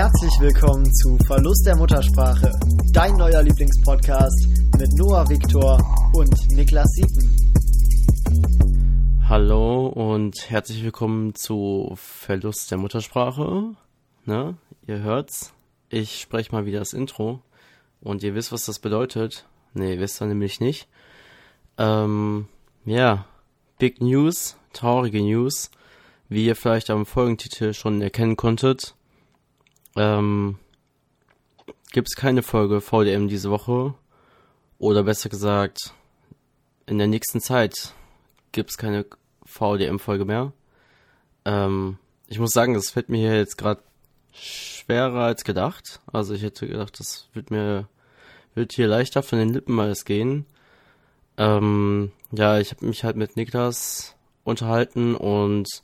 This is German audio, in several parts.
Herzlich willkommen zu Verlust der Muttersprache, dein neuer Lieblingspodcast mit Noah Viktor und Niklas Siepen. Hallo und herzlich willkommen zu Verlust der Muttersprache. Ne? Ihr hört's. Ich spreche mal wieder das Intro und ihr wisst, was das bedeutet. Nee, wisst ihr nämlich nicht. Ähm, ja, Big News, traurige News, wie ihr vielleicht am Folgentitel schon erkennen konntet. Ähm, gibt's keine Folge VDM diese Woche. Oder besser gesagt, in der nächsten Zeit gibt's keine VDM-Folge mehr. Ähm, ich muss sagen, das fällt mir jetzt gerade schwerer als gedacht. Also ich hätte gedacht, das wird mir wird hier leichter von den Lippen alles gehen. Ähm, ja, ich habe mich halt mit Niklas unterhalten und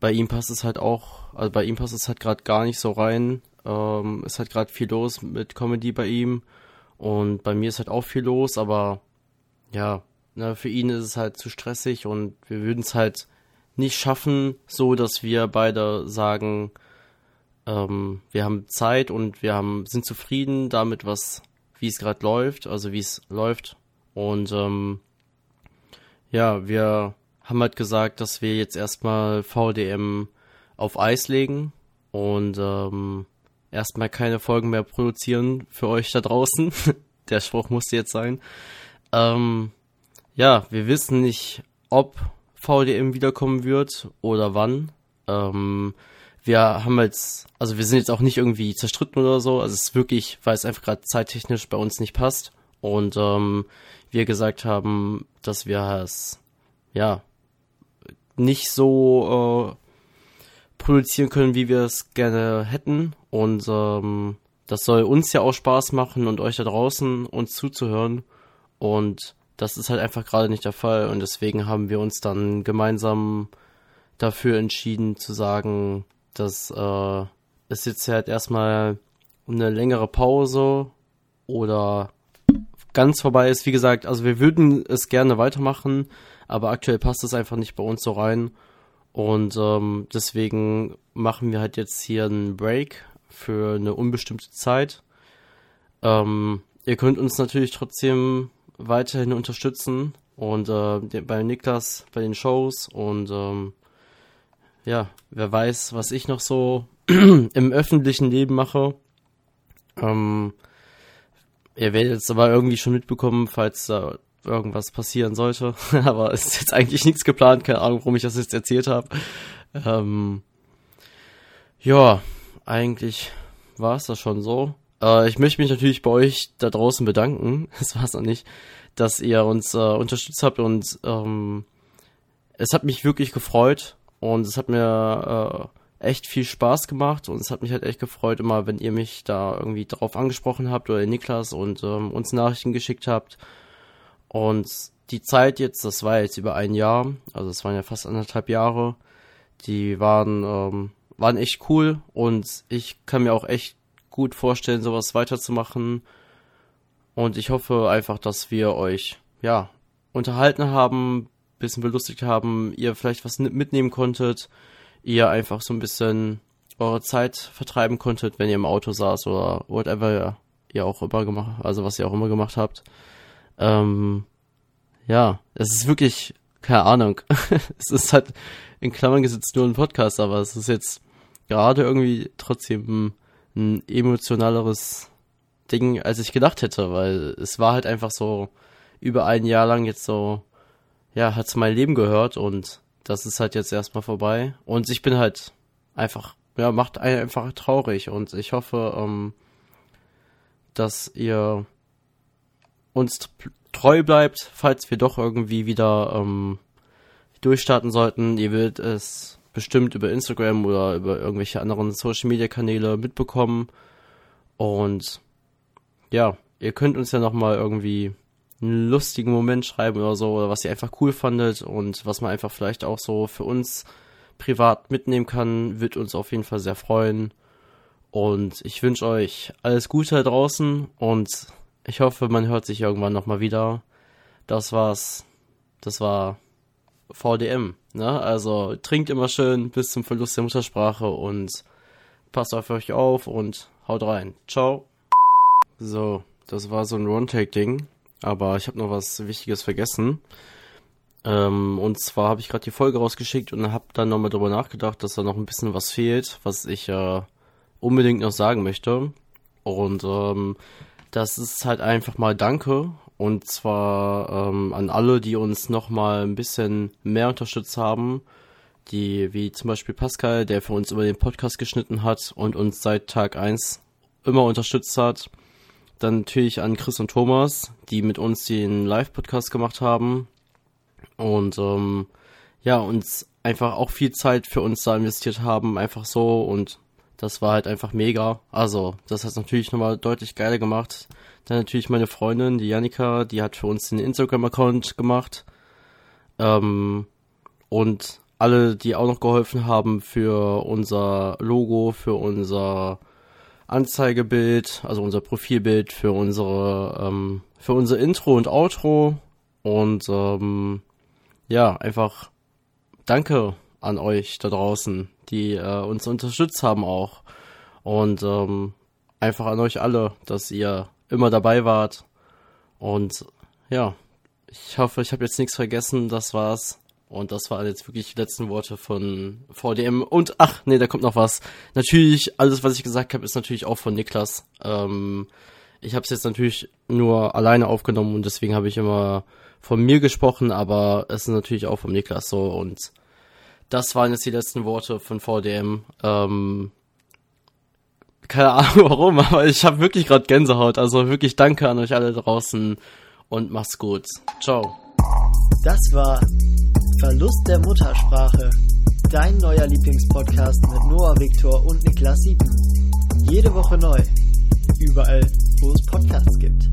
bei ihm passt es halt auch, also bei ihm passt es halt gerade gar nicht so rein. Ähm, es hat gerade viel los mit Comedy bei ihm und bei mir ist halt auch viel los, aber ja, na, für ihn ist es halt zu stressig und wir würden es halt nicht schaffen, so dass wir beide sagen, ähm, wir haben Zeit und wir haben sind zufrieden damit, was wie es gerade läuft, also wie es läuft und ähm, ja, wir haben halt gesagt, dass wir jetzt erstmal VDM auf Eis legen und ähm, erstmal keine Folgen mehr produzieren für euch da draußen. Der Spruch musste jetzt sein. Ähm, ja, wir wissen nicht, ob VDM wiederkommen wird oder wann. Ähm, wir haben jetzt, also wir sind jetzt auch nicht irgendwie zerstritten oder so. Also es ist wirklich, weil es einfach gerade zeittechnisch bei uns nicht passt. Und ähm, wir gesagt haben, dass wir es, ja, nicht so äh, produzieren können, wie wir es gerne hätten. Und ähm, das soll uns ja auch Spaß machen und euch da draußen uns zuzuhören. Und das ist halt einfach gerade nicht der Fall. Und deswegen haben wir uns dann gemeinsam dafür entschieden zu sagen, dass äh, es jetzt halt erstmal eine längere Pause oder ganz vorbei ist. Wie gesagt, also wir würden es gerne weitermachen, aber aktuell passt es einfach nicht bei uns so rein. Und ähm, deswegen machen wir halt jetzt hier einen Break für eine unbestimmte Zeit. Ähm, ihr könnt uns natürlich trotzdem weiterhin unterstützen und äh, bei Niklas bei den Shows und ähm, ja, wer weiß, was ich noch so im öffentlichen Leben mache. Ähm, ihr werdet es aber irgendwie schon mitbekommen, falls da irgendwas passieren sollte. Aber es ist jetzt eigentlich nichts geplant, keine Ahnung, warum ich das jetzt erzählt habe. Ähm, ja, eigentlich war es das schon so. Äh, ich möchte mich natürlich bei euch da draußen bedanken. Das war es noch nicht, dass ihr uns äh, unterstützt habt und ähm, es hat mich wirklich gefreut und es hat mir äh, echt viel Spaß gemacht und es hat mich halt echt gefreut, immer wenn ihr mich da irgendwie drauf angesprochen habt oder Niklas und ähm, uns Nachrichten geschickt habt und die Zeit jetzt, das war jetzt über ein Jahr, also es waren ja fast anderthalb Jahre, die waren, ähm, waren echt cool und ich kann mir auch echt gut vorstellen, sowas weiterzumachen. Und ich hoffe einfach, dass wir euch, ja, unterhalten haben, bisschen belustigt haben, ihr vielleicht was mitnehmen konntet, ihr einfach so ein bisschen eure Zeit vertreiben konntet, wenn ihr im Auto saß oder whatever ihr auch immer gemacht, also was ihr auch immer gemacht habt. Ähm, ja, es ist wirklich, keine Ahnung. es ist halt in Klammern gesetzt nur ein Podcast, aber es ist jetzt gerade irgendwie trotzdem ein, emotionaleres Ding, als ich gedacht hätte, weil es war halt einfach so über ein Jahr lang jetzt so, ja, hat zu meinem Leben gehört und das ist halt jetzt erstmal vorbei. Und ich bin halt einfach, ja, macht einen einfach traurig und ich hoffe, ähm, dass ihr uns treu bleibt, falls wir doch irgendwie wieder ähm, durchstarten sollten. Ihr werdet es bestimmt über Instagram oder über irgendwelche anderen Social Media Kanäle mitbekommen. Und ja, ihr könnt uns ja nochmal irgendwie einen lustigen Moment schreiben oder so, oder was ihr einfach cool fandet und was man einfach vielleicht auch so für uns privat mitnehmen kann, wird uns auf jeden Fall sehr freuen. Und ich wünsche euch alles Gute da draußen und ich hoffe, man hört sich irgendwann nochmal wieder. Das war's. Das war VDM. Ne? Also trinkt immer schön bis zum Verlust der Muttersprache und passt auf euch auf und haut rein. Ciao. So, das war so ein One-Take-Ding, aber ich habe noch was Wichtiges vergessen. Ähm, und zwar habe ich gerade die Folge rausgeschickt und habe dann nochmal drüber nachgedacht, dass da noch ein bisschen was fehlt, was ich äh, unbedingt noch sagen möchte. Und ähm, das ist halt einfach mal Danke. Und zwar ähm, an alle, die uns nochmal ein bisschen mehr unterstützt haben. Die, wie zum Beispiel Pascal, der für uns über den Podcast geschnitten hat und uns seit Tag 1 immer unterstützt hat. Dann natürlich an Chris und Thomas, die mit uns den Live-Podcast gemacht haben und ähm, ja, uns einfach auch viel Zeit für uns da investiert haben, einfach so und das war halt einfach mega. Also, das hat natürlich nochmal deutlich geiler gemacht. Dann natürlich meine Freundin, die Janika, die hat für uns den Instagram-Account gemacht. Ähm, und alle, die auch noch geholfen haben für unser Logo, für unser Anzeigebild, also unser Profilbild, für unsere, ähm, für unser Intro und Outro. Und ähm, ja, einfach danke an euch da draußen, die äh, uns unterstützt haben auch. Und ähm, einfach an euch alle, dass ihr immer dabei wart. Und ja, ich hoffe, ich habe jetzt nichts vergessen. Das war's. Und das waren jetzt wirklich die letzten Worte von VDM. Und ach, nee, da kommt noch was. Natürlich, alles, was ich gesagt habe, ist natürlich auch von Niklas. Ähm, ich habe es jetzt natürlich nur alleine aufgenommen und deswegen habe ich immer von mir gesprochen, aber es ist natürlich auch vom Niklas so und das waren jetzt die letzten Worte von VDM. Ähm, keine Ahnung warum, aber ich habe wirklich gerade Gänsehaut. Also wirklich danke an euch alle draußen und macht's gut. Ciao. Das war Verlust der Muttersprache, dein neuer Lieblingspodcast mit Noah Viktor und Niklas Sieben. Jede Woche neu, überall, wo es Podcasts gibt.